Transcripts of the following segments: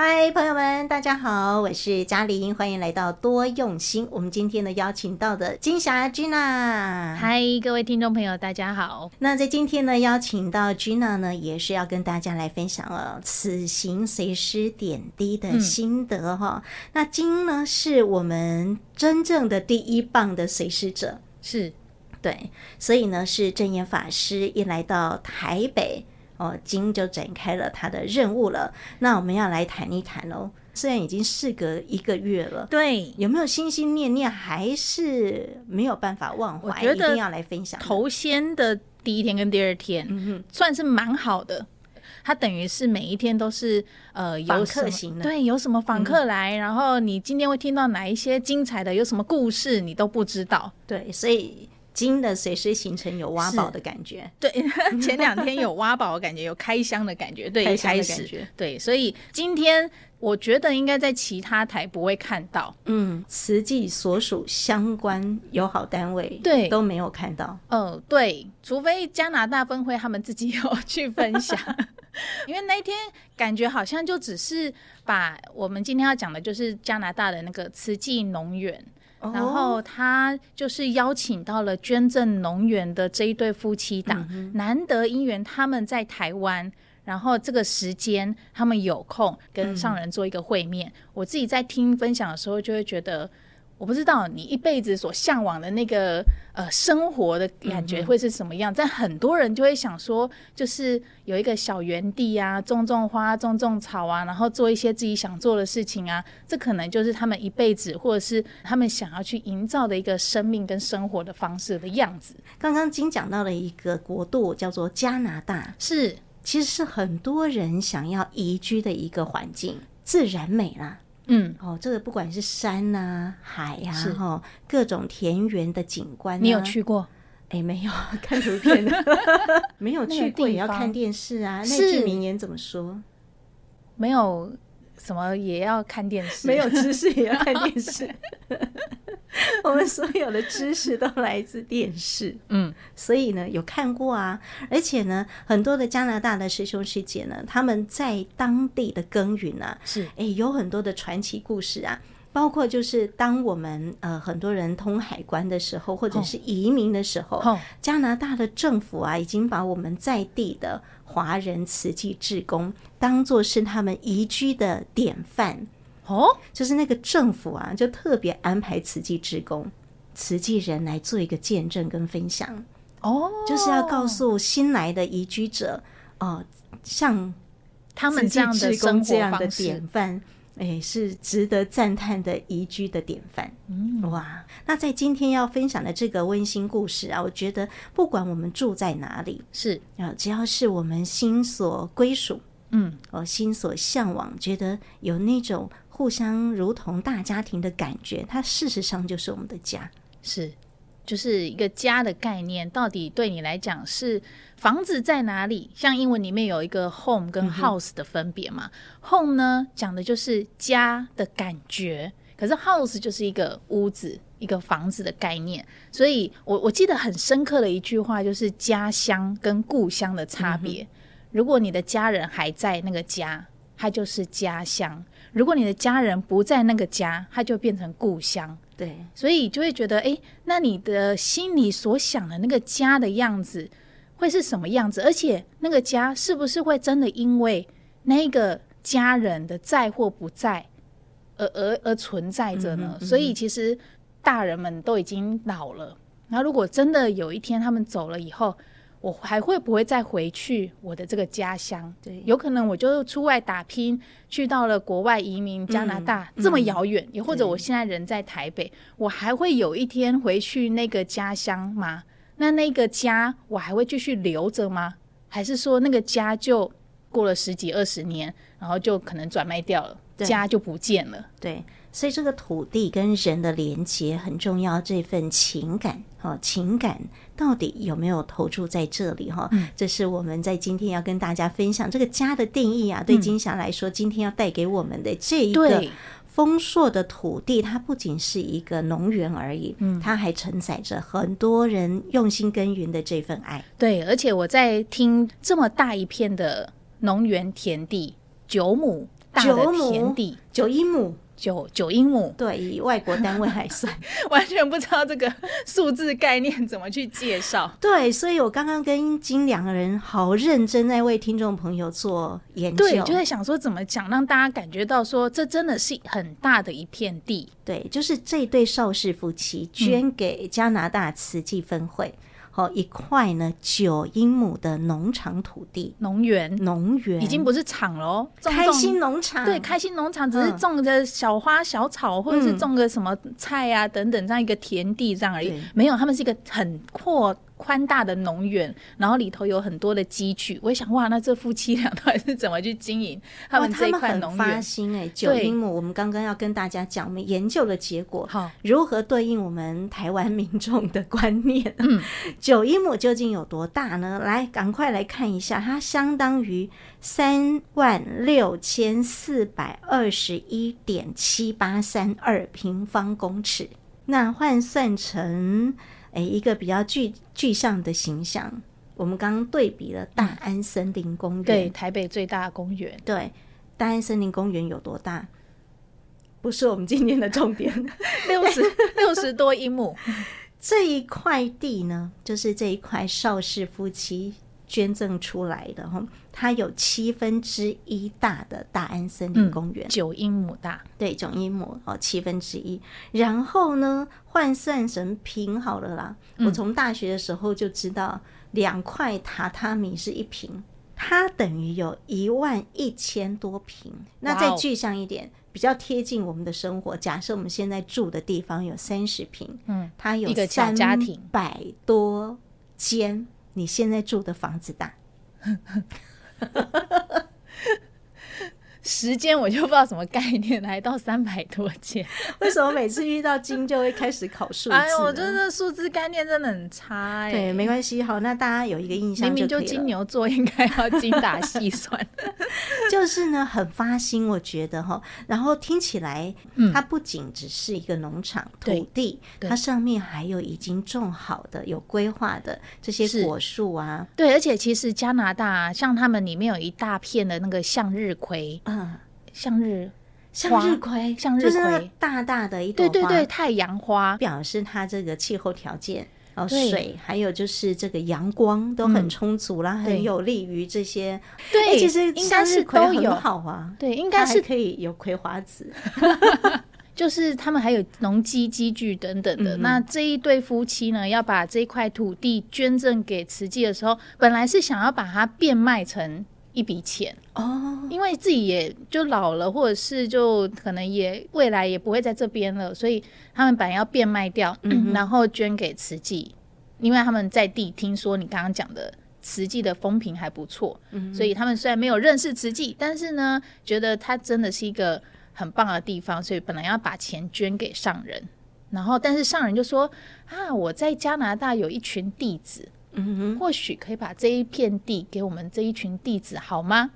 嗨，朋友们，大家好，我是嘉玲，欢迎来到多用心。我们今天呢邀请到的金霞 Gina，嗨，各位听众朋友，大家好。那在今天呢邀请到 Gina 呢，也是要跟大家来分享了此行随师点滴的心得哈、嗯。那金呢是我们真正的第一棒的随师者，是对，所以呢是正言法师一来到台北。哦，金就展开了他的任务了。那我们要来谈一谈哦。虽然已经事隔一个月了，对，有没有心心念念，还是没有办法忘怀？我觉得一定要来分享。头先的第一天跟第二天，算是蛮好的。他等于是每一天都是呃有访客型的，对，有什么访客来，嗯，然后你今天会听到哪一些精彩的，有什么故事你都不知道。对，所以。金的随时形成有挖宝的感觉，对，前两天有挖宝的感觉，有开箱的感觉，对，开箱的感觉，对，所以今天我觉得应该在其他台不会看到，嗯，慈济所属相关友好单位对。都没有看到，嗯、呃，对，除非加拿大分会他们自己有去分享，因为那一天感觉好像就只是把我们今天要讲的就是加拿大的那个慈济农园。然后他就是邀请到了捐赠农园的这一对夫妻档，嗯，难得因缘他们在台湾，然后这个时间他们有空跟上人做一个会面。嗯、我自己在听分享的时候，就会觉得。我不知道你一辈子所向往的那个呃生活的感觉会是什么样，嗯、但很多人就会想说，就是有一个小园地啊，种种花，种种草啊，然后做一些自己想做的事情啊，这可能就是他们一辈子，或者是他们想要去营造的一个生命跟生活的方式的样子。刚刚金讲到了一个国度叫做加拿大，是其实是很多人想要移居的一个环境，自然美啦。嗯，哦，这个不管是山啊、海呀、啊，哈，各种田园的景观、啊，你有去过？哎，没有，看图片的，没有去过，也要看电视啊。那句名言怎么说？没有什么也要看电视，没有知识 也要看电视。我们所有的知识都来自电视，嗯，所以呢，有看过啊，而且呢，很多的加拿大的师兄师姐呢，他们在当地的耕耘啊，是，哎，有很多的传奇故事啊，包括就是当我们呃很多人通海关的时候，或者是移民的时候，哦，加拿大的政府啊，已经把我们在地的华人慈济志工当作是他们移居的典范。哦，就是那个政府啊，就特别安排慈济志工、慈济人来做一个见证跟分享。哦，就是要告诉新来的移居者，哦、呃，像他们这样的生活这样的典范，哎，是值得赞叹的宜居的典范。嗯，哇，那在今天要分享的这个温馨故事啊，我觉得不管我们住在哪里，是啊，只要是我们心所归属，嗯，哦，心所向往，觉得有那种。互相如同大家庭的感觉，它事实上就是我们的家，是，就是一个家的概念。到底对你来讲是房子在哪里？像英文里面有一个 home 跟 house 的分别嘛？嗯，home 呢讲的就是家的感觉，可是 house 就是一个屋子、一个房子的概念。所以我我记得很深刻的一句话就是家乡跟故乡的差别。嗯，如果你的家人还在那个家，它就是家乡。如果你的家人不在那个家，他就变成故乡。对，所以就会觉得，哎，那你的心里所想的那个家的样子会是什么样子？而且那个家是不是会真的因为那个家人的在或不在而而而存在着呢？嗯嗯、所以其实大人们都已经老了，然后如果真的有一天他们走了以后。我还会不会再回去我的这个家乡？对，有可能我就出外打拼，去到了国外移民加拿大，嗯、这么遥远，也、嗯、或者我现在人在台北，我还会有一天回去那个家乡吗？那那个家我还会继续留着吗？还是说那个家就过了十几二十年，然后就可能转卖掉了，家就不见了？对。所以这个土地跟人的连接很重要，这份情感哈，情感到底有没有投注在这里哈？嗯，这是我们在今天要跟大家分享这个家的定义啊。对金霞来说，今天要带给我们的这一个丰硕的土地，它不仅是一个农园而已，嗯，它还承载着很多人用心耕耘的这份爱。对，而且我在听这么大一片的农园田地，九亩。大的田地，九一亩。九九英亩，对，以外国单位来算，完全不知道这个数字概念怎么去介绍。对，所以我刚刚跟金两个人好认真在为听众朋友做研究，对，就在想说怎么讲，让大家感觉到说这真的是很大的一片地。对，就是这对邵氏夫妻捐给加拿大慈济分会。嗯哦，一块呢九英亩的农场土地，农园，农园。已经不是厂喽，开心农场，对，开心农场只是种着小花小草，嗯、或者是种个什么菜啊等等这样一个田地这样而已，没有，他们是一个很阔。宽大的农园，然后里头有很多的机具。我想，哇，那这夫妻俩到底是怎么去经营他们这一块农园？他们很发心哎、欸，九英亩，我们刚刚要跟大家讲，我们研究的结果，好，如何对应我们台湾民众的观念？嗯，九英亩究竟有多大呢？来，赶快来看一下，它相当于三万六千四百二十一点七八三二平方公尺。那换算成。哎，一个比较具具象的形象，我们刚刚对比了大安森林公园，对，台北最大的公园。对，大安森林公园有多大？不是我们今天的重点，六十六十多英亩。这一块地呢，就是这一块邵氏夫妻。捐赠出来的哈，它有七分之一大的大安森林公园，九英亩大，对，九英亩哦，七分之一。然后呢，换算成平好了啦。我从大学的时候就知道，两块榻榻米是一平，它等于有一万一千多平。那再具象一点，比较贴近我们的生活。假设我们现在住的地方有三十平，嗯，它有三百多间。你现在住的房子大。时间我就不知道什么概念，来到三百多件，为什么每次遇到金就会开始考数字？哎呦，我觉得数字概念真的很差哎。对，没关系，好，那大家有一个印象，明明就金牛座应该要精打细算。就是呢，很发心，我觉得哈。然后听起来，它不仅只是一个农场土地，它上面还有已经种好的、有规划的这些果树啊。对，而且其实加拿大像他们里面有一大片的那个向日葵。嗯，向日向日葵，向日葵，大大的一朵花，对对对，太阳花。表示它这个气候条件哦，水还有就是这个阳光都很充足啦，很有利于这些。对，其实向日葵很好啊，对，应该是可以有葵花籽，就是他们还有农机机具等等的。那这一对夫妻呢，要把这块土地捐赠给慈济的时候，本来是想要把它变卖成。一笔钱。哦，因为自己也就老了，或者是就可能也未来也不会在这边了，所以他们本来要变卖掉，嗯，然后捐给慈济，因为他们在地听说你刚刚讲的慈济的风评还不错，嗯，所以他们虽然没有认识慈济，但是呢，觉得它真的是一个很棒的地方，所以本来要把钱捐给上人，然后但是上人就说啊，我在加拿大有一群弟子。嗯，或许可以把这一片地给我们这一群弟子，好吗？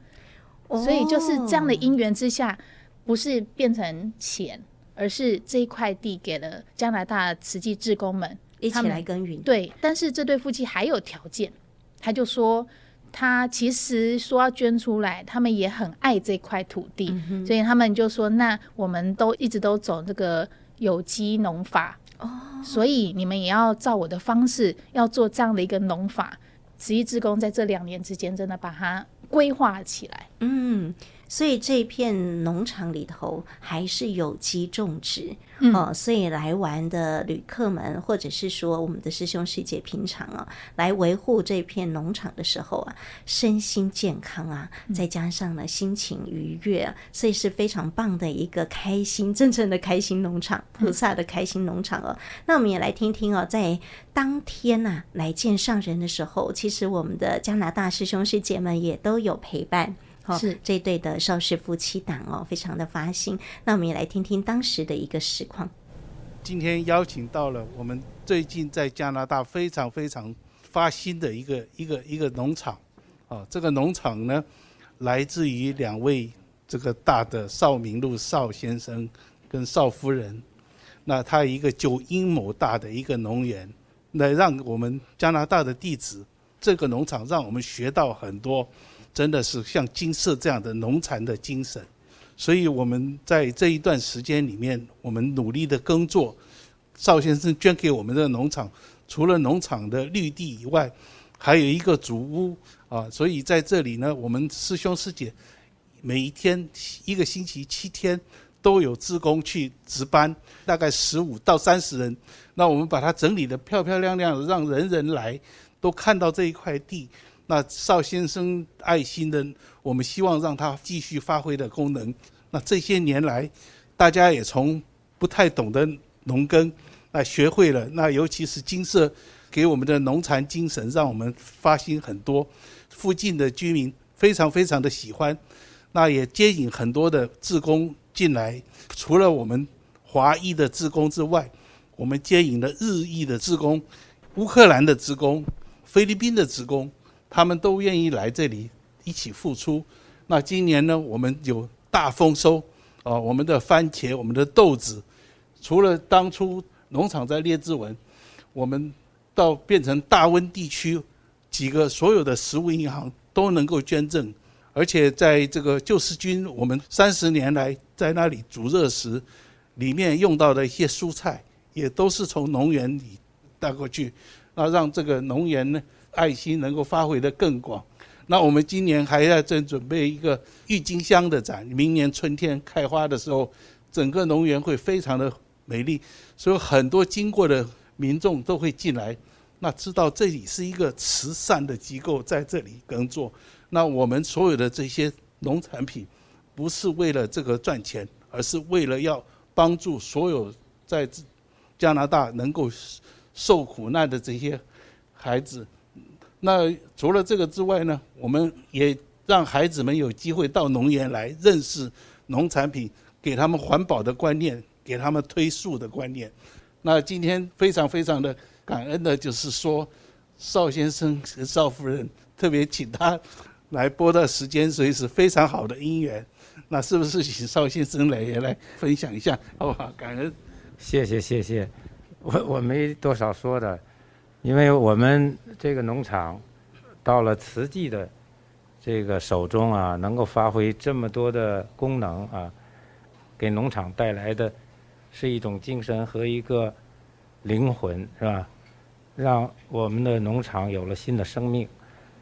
哦，所以就是这样的因缘之下，不是变成钱，而是这一块地给了加拿大慈济志工们一起来耕耘。对，但是这对夫妻还有条件，他就说他其实说要捐出来，他们也很爱这块土地，嗯，所以他们就说，那我们都一直都走这个有机农法。所以你们也要照我的方式，要做这样的一个农法。慈济志工在这两年之间，真的把它规划起来。嗯。所以这片农场里头还是有机种植，嗯、哦，所以来玩的旅客们，或者是说我们的师兄师姐平常啊，来维护这片农场的时候啊，身心健康啊，再加上呢心情愉悦，啊，所以是非常棒的一个开心，真正的开心农场，菩萨的开心农场哦。嗯、那我们也来听听哦，在当天呐、啊、来见上人的时候，其实我们的加拿大师兄师姐们也都有陪伴。是这对的邵氏夫妻档哦，非常的发心。那我们也来听听当时的一个实况。今天邀请到了我们最近在加拿大非常非常发心的一个一个一个农场，啊，这个农场呢，来自于两位这个大的邵明路邵先生跟邵夫人，那他一个九英亩大的一个农园，来让我们加拿大的弟子，这个农场让我们学到很多。真的是像金色这样的农禅的精神，所以我们在这一段时间里面，我们努力的耕作。邵先生捐给我们的农场，除了农场的绿地以外，还有一个祖屋啊。所以在这里呢，我们师兄师姐每一天一个星期七天都有职工去值班，大概十五到三十人。那我们把它整理得漂漂亮亮的，让人人来都看到这一块地。那邵先生爱心的，我们希望让他继续发挥的功能。那这些年来，大家也从不太懂得农耕，那学会了。那尤其是金色给我们的农禅精神，让我们发心很多。附近的居民非常非常的喜欢，那也接引很多的志工进来。除了我们华裔的志工之外，我们接引了日裔的志工、乌克兰的职工、菲律宾的职工，他们都愿意来这里一起付出。那今年呢，我们有。大丰收，啊，我们的番茄、我们的豆子，除了当初农场在列治文，我们到变成大温地区，几个所有的食物银行都能够捐赠，而且在这个救世军，我们三十年来在那里煮热食，里面用到的一些蔬菜，也都是从农园里带过去，那让这个农园呢爱心能够发挥得更广。那我们今年还要正准备一个郁金香的展，明年春天开花的时候，整个农园会非常的美丽，所以很多经过的民众都会进来，那知道这里是一个慈善的机构在这里耕作。那我们所有的这些农产品，不是为了这个赚钱，而是为了要帮助所有在加拿大能够受苦难的这些孩子。那除了这个之外呢，我们也让孩子们有机会到农园来认识农产品，给他们环保的观念，给他们推树的观念。那今天非常非常的感恩的就是说，邵先生和邵夫人特别请他来播的时间，所以是非常好的姻缘。那是不是请邵先生来也来分享一下，好不好？感恩。谢谢谢谢，我我没多少说的。因为我们这个农场到了慈济的这个手中啊，能够发挥这么多的功能啊，给农场带来的是一种精神和一个灵魂，是吧？让我们的农场有了新的生命，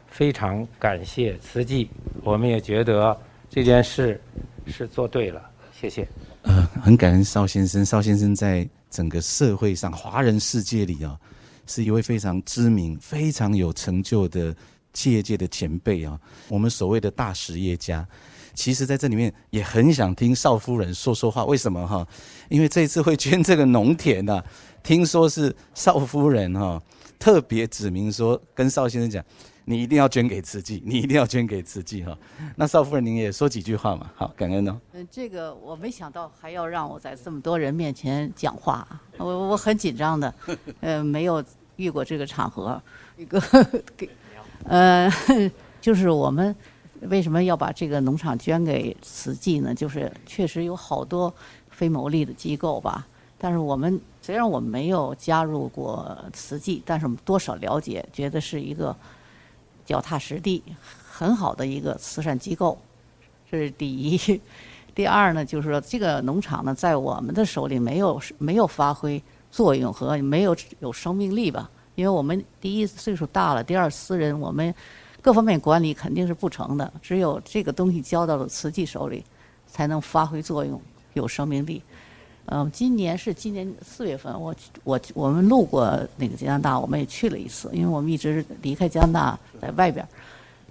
非常感谢慈济。我们也觉得这件事是做对了，谢谢。呃，很感恩邵先生，邵先生在整个社会上，华人世界里啊。是一位非常知名、非常有成就的企业界的前辈啊！我们所谓的大实业家，其实在这里面也很想听邵夫人说说话。为什么哈？因为这次会捐这个农田呐，听说是邵夫人哈特别指明说，跟邵先生讲，你一定要捐给慈济，你一定要捐给慈济哈。那邵夫人您也说几句话嘛？好，感恩哦。嗯，这个我没想到还要让我在这么多人面前讲话，我我很紧张的，呃，没有。遇过这个场合，一个 给，呃，就是我们为什么要把这个农场捐给慈济呢？就是确实有好多非牟利的机构吧，但是我们虽然我们没有加入过慈济，但是我们多少了解，觉得是一个脚踏实地、很好的一个慈善机构，这是第一。第二呢，就是说这个农场呢，在我们的手里没有没有发挥。作用和没有有生命力吧，因为我们第一岁数大了，第二私人，我们各方面管理肯定是不成的。只有这个东西交到了慈济手里，才能发挥作用，有生命力。嗯，今年是今年四月份，我我我们路过那个加拿大，我们也去了一次，因为我们一直离开加拿大在外边，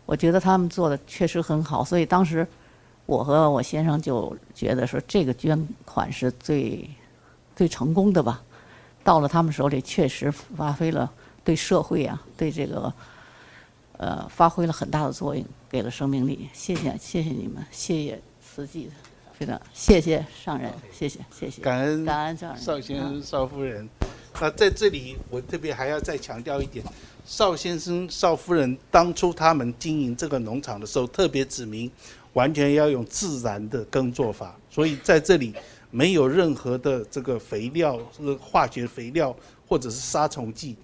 我觉得他们做的确实很好，所以当时我和我先生就觉得说这个捐款是最最成功的吧。到了他们手里，确实发挥了对社会啊，对这个，呃，发挥了很大的作用，给了生命力。谢谢，谢谢你们，谢谢慈济，非常谢谢上人，谢谢，谢谢。感恩感恩上人，邵先生、少夫人。那在这里，我特别还要再强调一点：邵先生、邵夫人当初他们经营这个农场的时候，特别指明，完全要用自然的耕作法，所以在这里。没有任何的这个肥料，这个化学肥料或者是杀虫剂，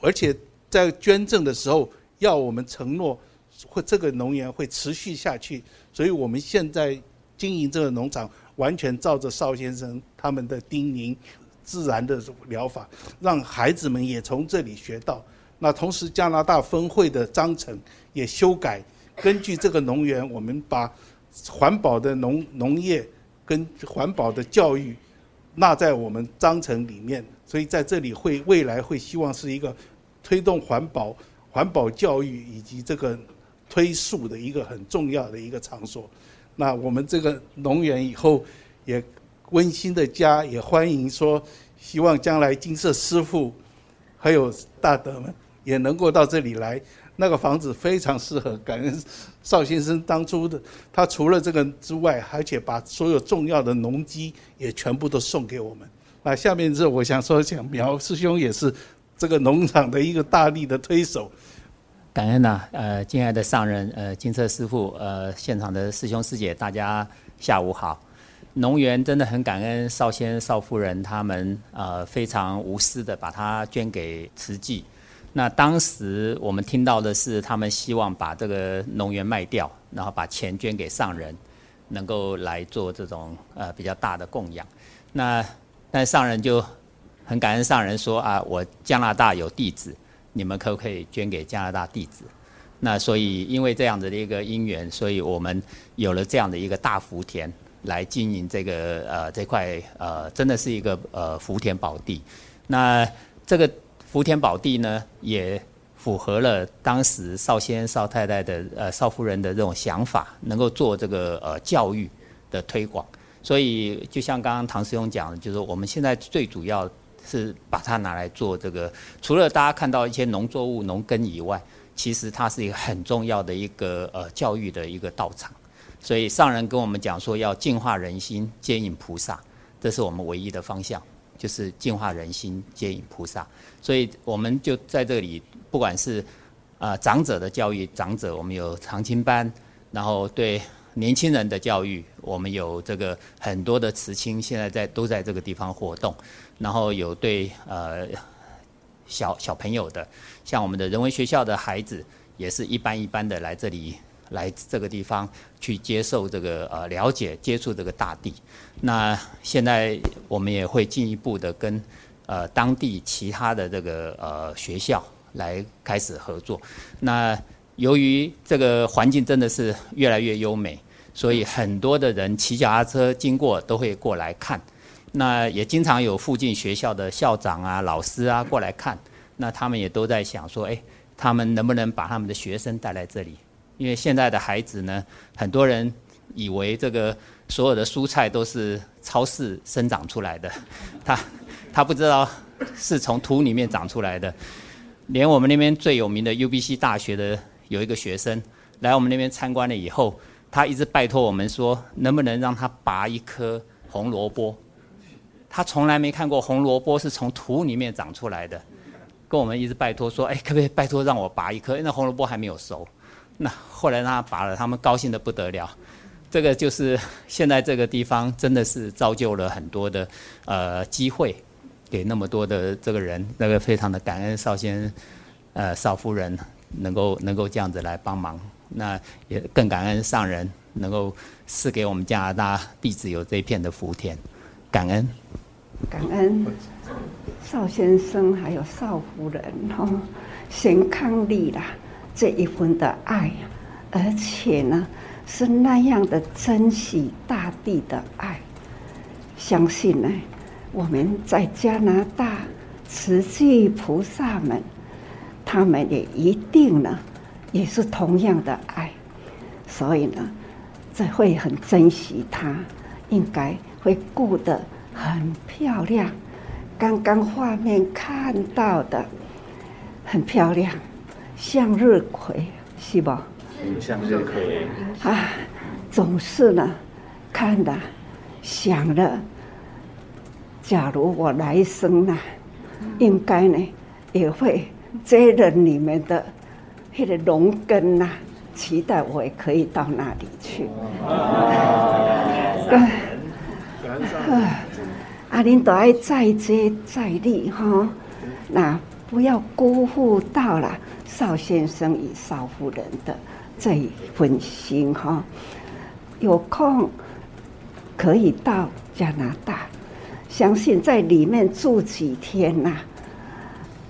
而且在捐赠的时候要我们承诺，会这个农园会持续下去。所以我们现在经营这个农场，完全照着邵先生他们的叮咛，自然的疗法，让孩子们也从这里学到。那同时，加拿大分会的章程也修改，根据这个农园，我们把环保的农农业跟环保的教育纳在我们章程里面。所以在这里会未来会希望是一个推动环保、环保教育以及这个推树的一个很重要的一个场所。那我们这个农园以后也温馨的家，也欢迎说，希望将来金色师傅还有大德们也能够到这里来。那个房子非常适合，感恩邵先生当初的，他除了这个之外，而且把所有重要的农机也全部都送给我们。那下面是我想说，想苗师兄也是这个农场的一个大力的推手。感恩呐、呃，敬爱的上人，呃，金策师傅，呃，现场的师兄师姐，大家下午好。农园真的很感恩邵先邵夫人他们，呃，非常无私的把它捐给慈济。那当时我们听到的是，他们希望把这个农园卖掉，然后把钱捐给上人，能够来做这种呃比较大的供养。那但上人就很感恩上人说啊，我加拿大有地址，你们可不可以捐给加拿大地址？那所以因为这样子的一个因缘，所以我们有了这样的一个大福田来经营这个呃这块呃真的是一个呃福田宝地。那这个福田宝地呢，也符合了当时少先少、太太的呃少夫人的这种想法，能够做这个呃教育的推广。所以，就像刚刚唐师兄讲的，就是我们现在最主要是把它拿来做这个，除了大家看到一些农作物、农耕以外，其实它是一个很重要的一个呃教育的一个道场。所以上人跟我们讲说，要净化人心，接引菩萨，这是我们唯一的方向，就是净化人心，接引菩萨。所以我们就在这里，不管是啊、呃、长者的教育，长者我们有常青班，然后对。年轻人的教育，我们有这个很多的慈青，现在在都在这个地方活动。然后有对呃小小朋友的，像我们的人文学校的孩子，也是一班一班的来这里来这个地方去接受这个呃了解接触这个大地。那现在我们也会进一步的跟呃当地其他的这个呃学校来开始合作。那由于这个环境真的是越来越优美。所以很多的人骑脚踏车经过都会过来看，那也经常有附近学校的校长啊、老师啊过来看，那他们也都在想说，哎，他们能不能把他们的学生带来这里？因为现在的孩子呢，很多人以为这个所有的蔬菜都是超市生长出来的，他他不知道是从土里面长出来的。连我们那边最有名的 UBC 大学的有一个学生来我们那边参观了以后。他一直拜托我们说，能不能让他拔一颗红萝卜？他从来没看过红萝卜是从土里面长出来的，跟我们一直拜托说，哎，可不可以拜托让我拔一颗？那红萝卜还没有熟。那后来他拔了，他们高兴得不得了。这个就是现在这个地方真的是造就了很多的呃机会，给那么多的这个人，那个非常的感恩少先，呃少夫人能够能够这样子来帮忙。那也更感恩上人能够赐给我们加拿大弟子有这一片的福田，感恩，感恩邵先生还有邵夫人哈，贤伉俪啦这一份的爱，而且呢是那样的珍惜大地的爱，相信呢我们在加拿大慈济菩萨们，他们也一定呢。也是同样的爱，所以呢，这会很珍惜它，应该会顾得很漂亮。刚刚画面看到的很漂亮，向日葵是吧？向日葵啊，总是呢，看了想了，假如我来生呢，应该呢也会接任你们的。那个农耕呐，期待我也可以到那里去。啊，您都爱再接再厉哈，那不要辜负到了邵先生与邵夫人的这一份心哈。有空可以到加拿大，相信在里面住几天呐、啊，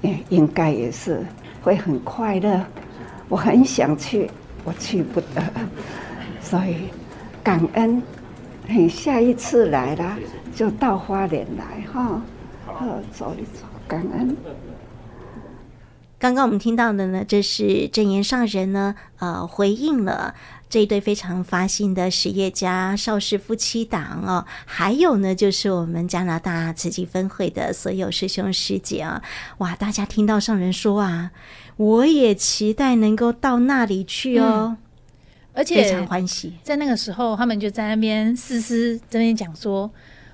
哎，应该也是会很快乐。我很想去，我去不得，所以感恩。你，下一次来了就到花莲来哈，好，走一走，感恩。刚刚我们听到的呢，这是证言上人呢，呃，回应了这一对非常发心的实业家邵氏夫妻档哦，还有呢，就是我们加拿大慈济分会的所有师兄师姐啊，哇，大家听到上人说啊，我也期待能够到那里去哦，嗯、而且非常欢喜。在那个时候，他们就在那边嘶嘶这边讲说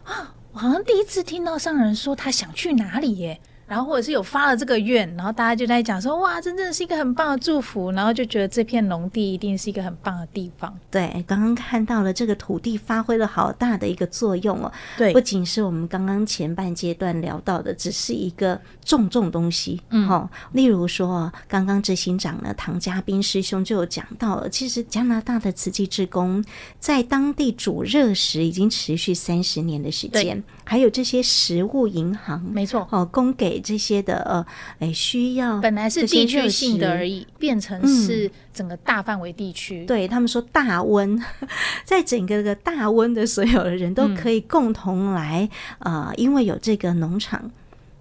啊，我好像第一次听到上人说他想去哪里耶。然后或者是有发了这个愿，然后大家就在讲说，哇，真正是一个很棒的祝福，然后就觉得这片农地一定是一个很棒的地方。对，刚刚看到了这个土地发挥了好大的一个作用哦。对，不仅是我们刚刚前半阶段聊到的，只是一个种种东西。嗯，好、哦，例如说，刚刚执行长呢，唐家斌师兄就有讲到了，其实加拿大的慈济志工在当地煮热食已经持续三十年的时间，还有这些食物银行，没错，哦，供给。这些的呃，哎，需要本来是地区性的而已，变成是整个大范围地区。嗯、对他们说大温，在整个个大温的所有的人都可以共同来啊、嗯呃，因为有这个农场，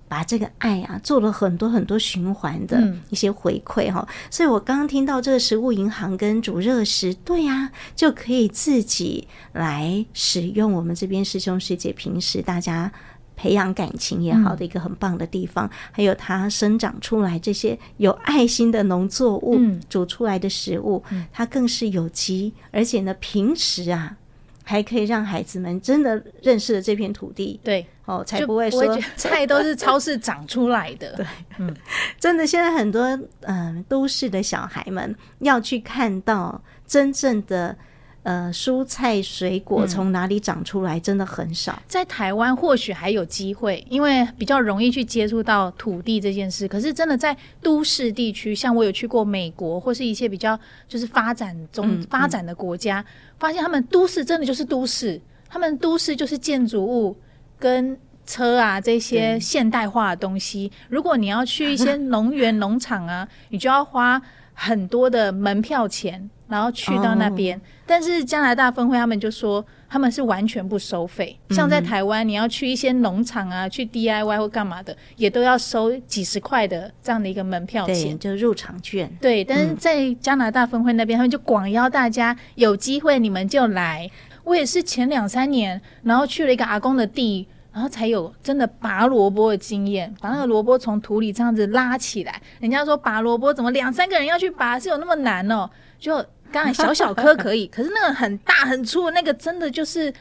把这个爱啊做了很多很多循环的一些回馈哈、嗯。所以我刚刚听到这个食物银行跟煮热食，对呀、啊，就可以自己来使用。我们这边师兄师姐平时大家。培养感情也好的一个很棒的地方，嗯、还有它生长出来这些有爱心的农作物，嗯、煮出来的食物，嗯、它更是有机，而且呢，平时啊还可以让孩子们真的认识了这片土地，对，哦，才不会说会 菜都是超市长出来的，对，嗯，真的，现在很多嗯、呃、都市的小孩们要去看到真正的。呃，蔬菜水果从哪里长出来，真的很少。嗯、在台湾或许还有机会，因为比较容易去接触到土地这件事。可是真的在都市地区，像我有去过美国或是一些比较就是发展中、嗯、发展的国家，发现他们都市真的就是都市，他们都市就是建筑物跟车啊这些现代化的东西。如果你要去一些 农园、农场啊，你就要花很多的门票钱。然后去到那边，哦，但是加拿大分会他们就说他们是完全不收费。嗯、像在台湾，你要去一些农场啊，去 DIY 或干嘛的，也都要收几十块的这样的一个门票钱，就入场券。对，但是在加拿大分会那边，嗯、他们就广邀大家有机会你们就来。我也是前两三年，然后去了一个阿公的地，然后才有真的拔萝卜的经验，把那个萝卜从土里这样子拉起来。人家说拔萝卜怎么两三个人要去拔，是有那么难哦？就刚才小小颗可以，可是那个很大很粗，那个真的就是。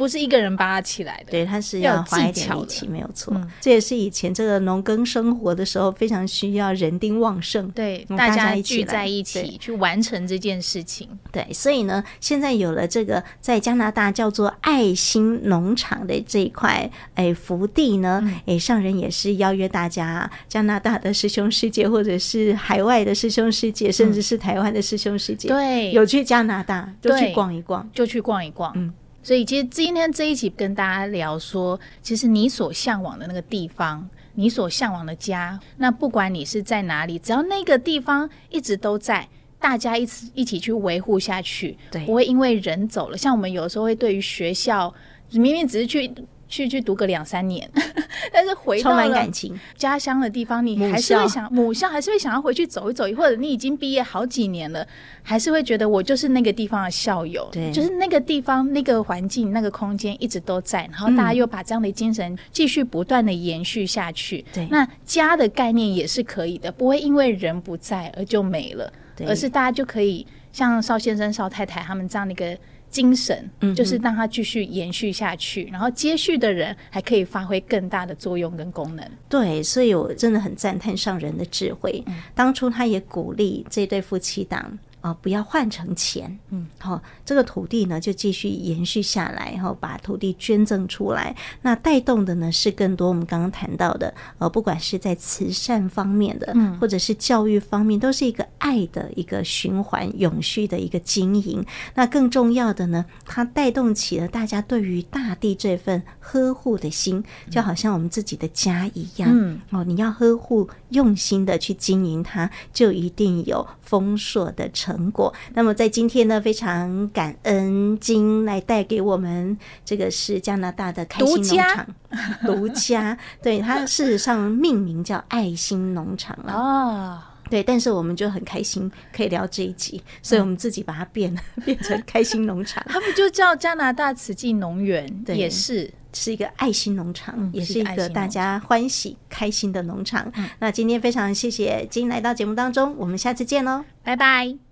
不是一个人拔起来的，对，他是要花一点力气，没有错。嗯、这也是以前这个农耕生活的时候非常需要人丁旺盛，对，大家聚在一起去完成这件事情。对，所以呢，现在有了这个在加拿大叫做爱心农场的这一块哎福地呢，哎、嗯、上人也是邀约大家，加拿大的师兄师姐，或者是海外的师兄师姐，甚至是台湾的师兄师姐，对，有去加拿大就去逛一逛，就去逛一逛，嗯。所以，其实今天这一集跟大家聊说，其实你所向往的那个地方，你所向往的家，那不管你是在哪里，只要那个地方一直都在，大家一起一起去维护下去，对，不会因为人走了。像我们有时候会对于学校，明明只是去。去去读个两三年，但是回到了家乡的地方，你还是会想母校，还是会想要回去走一走，或者你已经毕业好几年了，还是会觉得我就是那个地方的校友，对，就是那个地方那个环境那个空间一直都在，然后大家又把这样的精神继续不断的延续下去。对，那家的概念也是可以的，不会因为人不在而就没了，而是大家就可以像邵先生、邵太太他们这样的一个。精神就是让它继续延续下去，嗯，然后接续的人还可以发挥更大的作用跟功能。对，所以我真的很赞叹上人的智慧。嗯，当初他也鼓励这对夫妻档哦，不要换成钱，嗯，好、哦，这个土地呢就继续延续下来，然后把土地捐赠出来，那带动的呢是更多我们刚刚谈到的，呃，不管是在慈善方面的，嗯，或者是教育方面，都是一个爱的一个循环、永续的一个经营。那更重要的呢，它带动起了大家对于大地这份呵护的心，就好像我们自己的家一样，嗯，哦，你要呵护、用心的去经营它，就一定有丰硕的成。成果。那么在今天呢，非常感恩金来带给我们，这个是加拿大的开心农场 独家，对，它事实上命名叫爱心农场了啊。对，但是我们就很开心可以聊这一集，所以我们自己把它变 变成开心农场。他们就叫加拿大慈济农园，对，也是是一个爱心农场，嗯，也是一个大家欢喜开心的农场。嗯，那今天非常谢谢金来到节目当中，我们下次见喽，拜拜。